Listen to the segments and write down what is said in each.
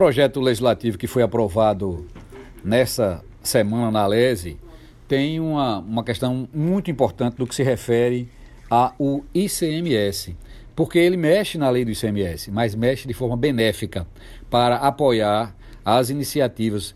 projeto legislativo que foi aprovado nessa semana na Lese tem uma, uma questão muito importante no que se refere ao ICMS, porque ele mexe na lei do ICMS, mas mexe de forma benéfica para apoiar as iniciativas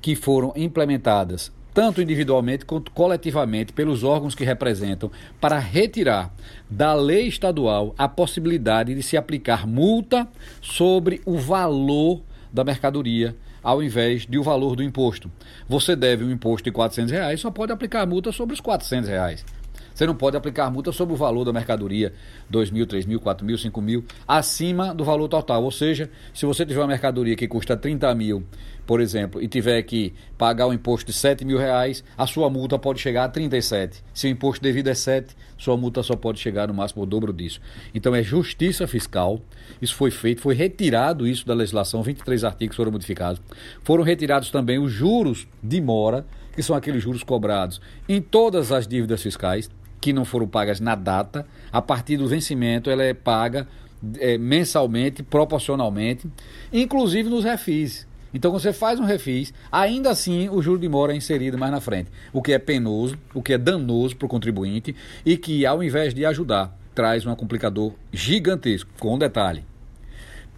que foram implementadas tanto individualmente quanto coletivamente pelos órgãos que representam para retirar da lei estadual a possibilidade de se aplicar multa sobre o valor da mercadoria ao invés de o valor do imposto. Você deve um imposto de 400 reais, só pode aplicar multa sobre os 400 reais. Você não pode aplicar multa sobre o valor da mercadoria, 2 mil, 3 mil, 4 mil, 5 mil, acima do valor total. Ou seja, se você tiver uma mercadoria que custa 30 mil, por exemplo, e tiver que pagar um imposto de 7 mil reais, a sua multa pode chegar a 37. Se o imposto devido é 7, sua multa só pode chegar no máximo o dobro disso. Então é justiça fiscal. Isso foi feito, foi retirado isso da legislação, 23 artigos foram modificados. Foram retirados também os juros de mora, que são aqueles juros cobrados em todas as dívidas fiscais que não foram pagas na data, a partir do vencimento ela é paga é, mensalmente, proporcionalmente, inclusive nos refis. Então, você faz um refis, ainda assim o juro de mora é inserido mais na frente, o que é penoso, o que é danoso para o contribuinte e que, ao invés de ajudar, traz um complicador gigantesco. Com um detalhe: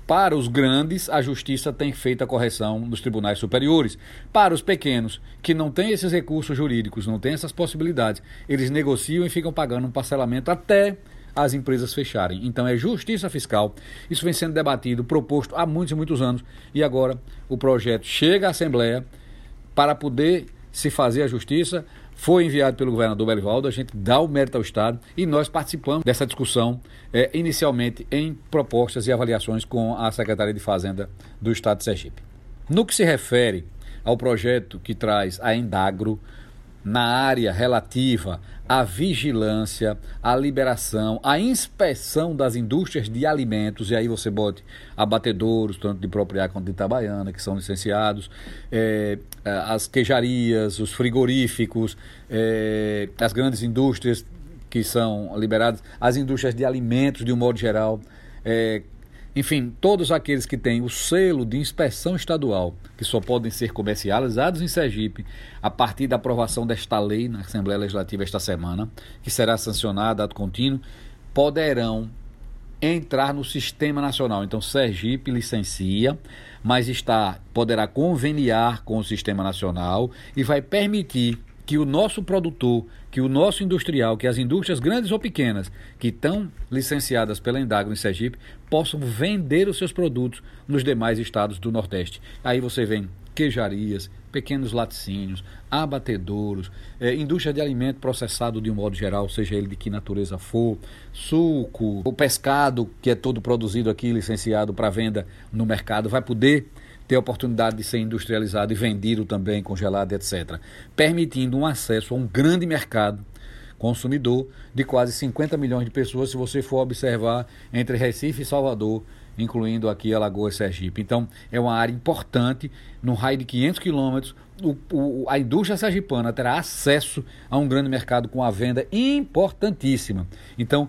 para os grandes, a justiça tem feito a correção dos tribunais superiores. Para os pequenos, que não têm esses recursos jurídicos, não têm essas possibilidades, eles negociam e ficam pagando um parcelamento até as empresas fecharem. Então é justiça fiscal. Isso vem sendo debatido, proposto há muitos e muitos anos. E agora o projeto chega à Assembleia para poder se fazer a justiça foi enviado pelo governador Belivaldo, a gente dá o mérito ao Estado e nós participamos dessa discussão, é, inicialmente em propostas e avaliações com a Secretaria de Fazenda do Estado de Sergipe. No que se refere ao projeto que traz a Endagro, na área relativa à vigilância, à liberação, à inspeção das indústrias de alimentos, e aí você bote abatedouros, tanto de Propriá quanto de Itabaiana, que são licenciados, é, as queijarias, os frigoríficos, é, as grandes indústrias que são liberadas, as indústrias de alimentos de um modo geral, é, enfim, todos aqueles que têm o selo de inspeção estadual, que só podem ser comercializados em Sergipe a partir da aprovação desta lei na Assembleia Legislativa esta semana, que será sancionada ato contínuo, poderão entrar no sistema nacional. Então, Sergipe licencia, mas está poderá conveniar com o sistema nacional e vai permitir que o nosso produtor, que o nosso industrial, que as indústrias grandes ou pequenas que estão licenciadas pela Endagro em Sergipe possam vender os seus produtos nos demais estados do Nordeste. Aí você vem queijarias, pequenos laticínios, abatedouros, é, indústria de alimento processado de um modo geral, seja ele de que natureza for, suco, o pescado que é todo produzido aqui, licenciado para venda no mercado, vai poder ter a oportunidade de ser industrializado e vendido também, congelado, etc. Permitindo um acesso a um grande mercado consumidor de quase 50 milhões de pessoas, se você for observar entre Recife e Salvador, incluindo aqui Alagoas e Sergipe. Então, é uma área importante, no raio de 500 quilômetros, a indústria sergipana terá acesso a um grande mercado com a venda importantíssima. Então,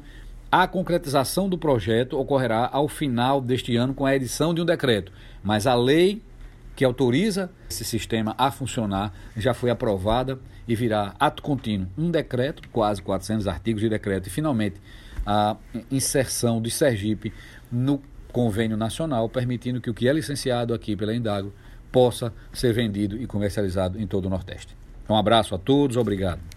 a concretização do projeto ocorrerá ao final deste ano com a edição de um decreto, mas a lei que autoriza esse sistema a funcionar já foi aprovada e virá ato contínuo um decreto, quase 400 artigos de decreto, e finalmente a inserção de Sergipe no convênio nacional, permitindo que o que é licenciado aqui pela Indago possa ser vendido e comercializado em todo o Nordeste. Um abraço a todos, obrigado.